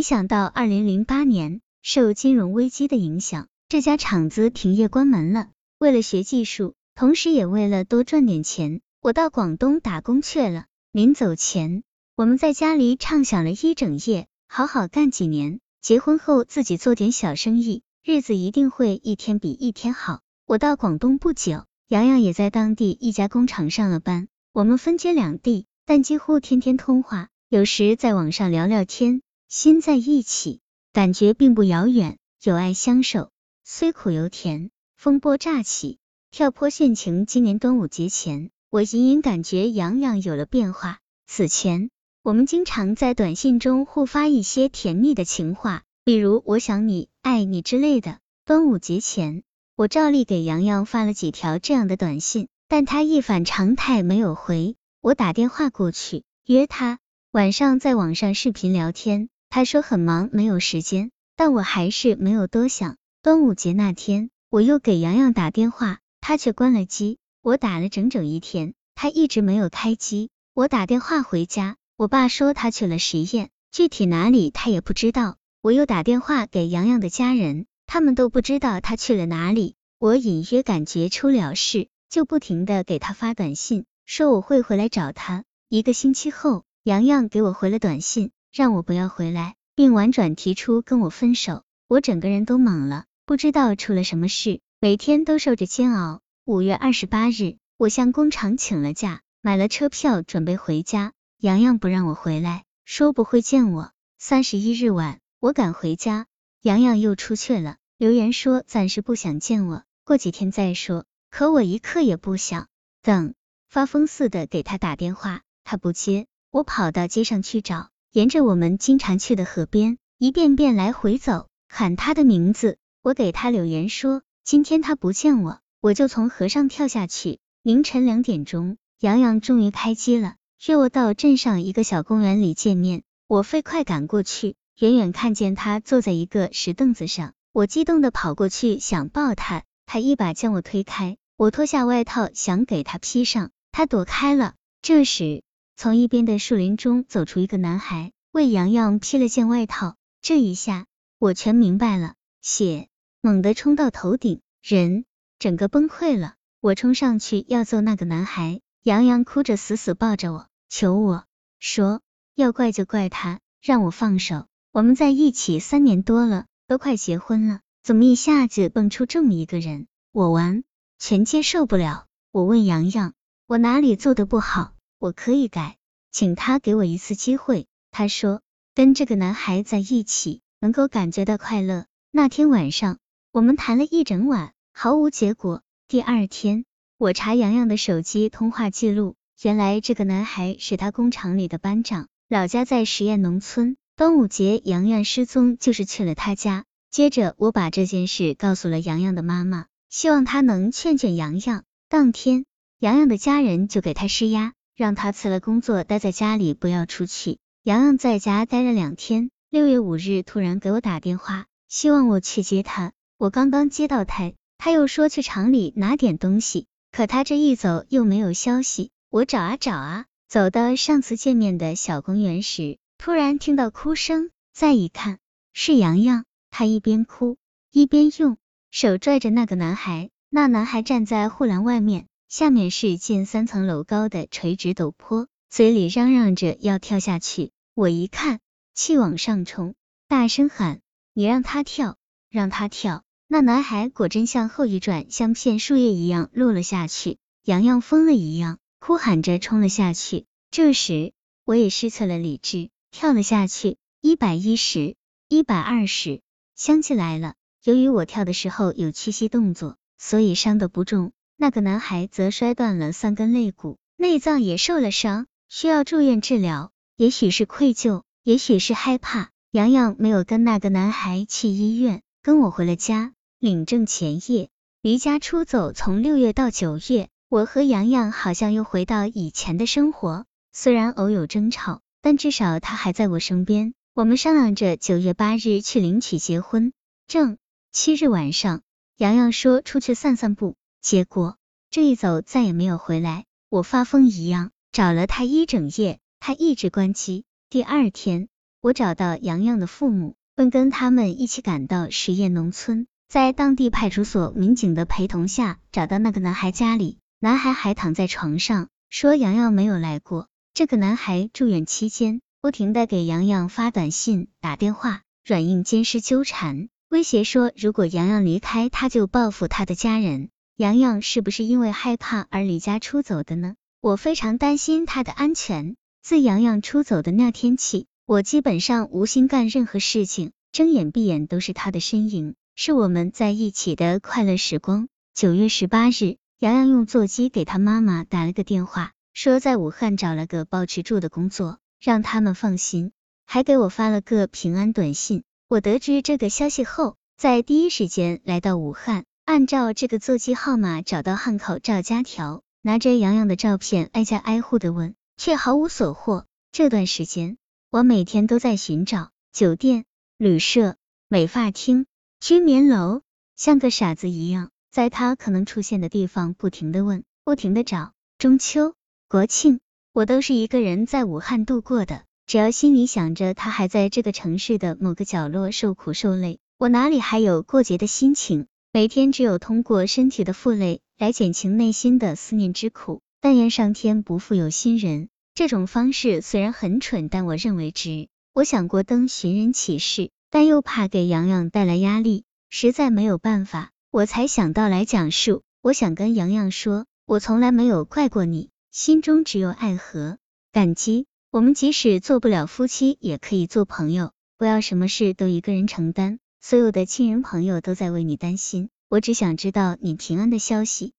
没想到二零零八年受金融危机的影响，这家厂子停业关门了。为了学技术，同时也为了多赚点钱，我到广东打工去了。临走前，我们在家里畅想了一整夜，好好干几年，结婚后自己做点小生意，日子一定会一天比一天好。我到广东不久，洋洋也在当地一家工厂上了班，我们分居两地，但几乎天天通话，有时在网上聊聊天。心在一起，感觉并不遥远，有爱相守，虽苦犹甜。风波乍起，跳坡殉情。今年端午节前，我隐隐感觉洋洋有了变化。此前，我们经常在短信中互发一些甜蜜的情话，比如“我想你”“爱你”之类的。端午节前，我照例给洋洋发了几条这样的短信，但他一反常态没有回。我打电话过去，约他晚上在网上视频聊天。他说很忙，没有时间，但我还是没有多想。端午节那天，我又给洋洋打电话，他却关了机。我打了整整一天，他一直没有开机。我打电话回家，我爸说他去了实验，具体哪里他也不知道。我又打电话给洋洋的家人，他们都不知道他去了哪里。我隐约感觉出了事，就不停的给他发短信，说我会回来找他。一个星期后，洋洋给我回了短信。让我不要回来，并婉转提出跟我分手，我整个人都懵了，不知道出了什么事，每天都受着煎熬。五月二十八日，我向工厂请了假，买了车票准备回家。洋洋不让我回来，说不会见我。三十一日晚，我赶回家，洋洋又出去了，留言说暂时不想见我，过几天再说。可我一刻也不想等，发疯似的给他打电话，他不接，我跑到街上去找。沿着我们经常去的河边，一遍遍来回走，喊他的名字。我给他留言说，今天他不见我，我就从河上跳下去。凌晨两点钟，洋洋终于开机了，约我到镇上一个小公园里见面。我飞快赶过去，远远看见他坐在一个石凳子上，我激动的跑过去想抱他，他一把将我推开。我脱下外套想给他披上，他躲开了。这时。从一边的树林中走出一个男孩，为洋洋披了件外套。这一下，我全明白了，血猛地冲到头顶，人整个崩溃了。我冲上去要揍那个男孩，洋洋哭着死死抱着我，求我说要怪就怪他，让我放手。我们在一起三年多了，都快结婚了，怎么一下子蹦出这么一个人？我完全接受不了。我问洋洋，我哪里做的不好？我可以改，请他给我一次机会。他说，跟这个男孩在一起能够感觉到快乐。那天晚上，我们谈了一整晚，毫无结果。第二天，我查洋洋的手机通话记录，原来这个男孩是他工厂里的班长，老家在实验农村。端午节，洋洋失踪就是去了他家。接着，我把这件事告诉了洋洋的妈妈，希望他能劝劝洋洋。当天，洋洋的家人就给他施压。让他辞了工作，待在家里，不要出去。洋洋在家待了两天，六月五日突然给我打电话，希望我去接他。我刚刚接到他，他又说去厂里拿点东西，可他这一走又没有消息。我找啊找啊，走到上次见面的小公园时，突然听到哭声，再一看是洋洋，他一边哭一边用手拽着那个男孩，那男孩站在护栏外面。下面是近三层楼高的垂直陡坡，嘴里嚷嚷着要跳下去。我一看，气往上冲，大声喊：“你让他跳，让他跳！”那男孩果真向后一转，像片树叶一样落了下去。洋洋疯了一样，哭喊着冲了下去。这时，我也失去了理智，跳了下去。一百一十，一百二十，香气来了。由于我跳的时候有屈膝动作，所以伤得不重。那个男孩则摔断了三根肋骨，内脏也受了伤，需要住院治疗。也许是愧疚，也许是害怕，洋洋没有跟那个男孩去医院，跟我回了家。领证前夜，离家出走，从六月到九月，我和洋洋好像又回到以前的生活。虽然偶有争吵，但至少他还在我身边。我们商量着九月八日去领取结婚证。七日晚上，洋洋说出去散散步。结果这一走再也没有回来，我发疯一样找了他一整夜，他一直关机。第二天我找到洋洋的父母，并跟他们一起赶到实验农村，在当地派出所民警的陪同下，找到那个男孩家里，男孩还躺在床上，说洋洋没有来过。这个男孩住院期间，不停的给洋洋发短信、打电话，软硬兼施纠缠，威胁说如果洋洋离开，他就报复他的家人。洋洋是不是因为害怕而离家出走的呢？我非常担心他的安全。自洋洋出走的那天起，我基本上无心干任何事情，睁眼闭眼都是他的身影，是我们在一起的快乐时光。九月十八日，洋洋用座机给他妈妈打了个电话，说在武汉找了个保持住的工作，让他们放心，还给我发了个平安短信。我得知这个消息后，在第一时间来到武汉。按照这个座机号码找到汉口赵家条，拿着洋洋的照片挨家挨户的问，却毫无所获。这段时间，我每天都在寻找酒店、旅社、美发厅、居民楼，像个傻子一样，在他可能出现的地方不停的问，不停的找。中秋、国庆，我都是一个人在武汉度过的。只要心里想着他还在这个城市的某个角落受苦受累，我哪里还有过节的心情？每天只有通过身体的负累来减轻内心的思念之苦。但愿上天不负有心人。这种方式虽然很蠢，但我认为值。我想过登寻人启事，但又怕给洋洋带来压力，实在没有办法，我才想到来讲述。我想跟洋洋说，我从来没有怪过你，心中只有爱和感激。我们即使做不了夫妻，也可以做朋友，不要什么事都一个人承担。所有的亲人朋友都在为你担心，我只想知道你平安的消息。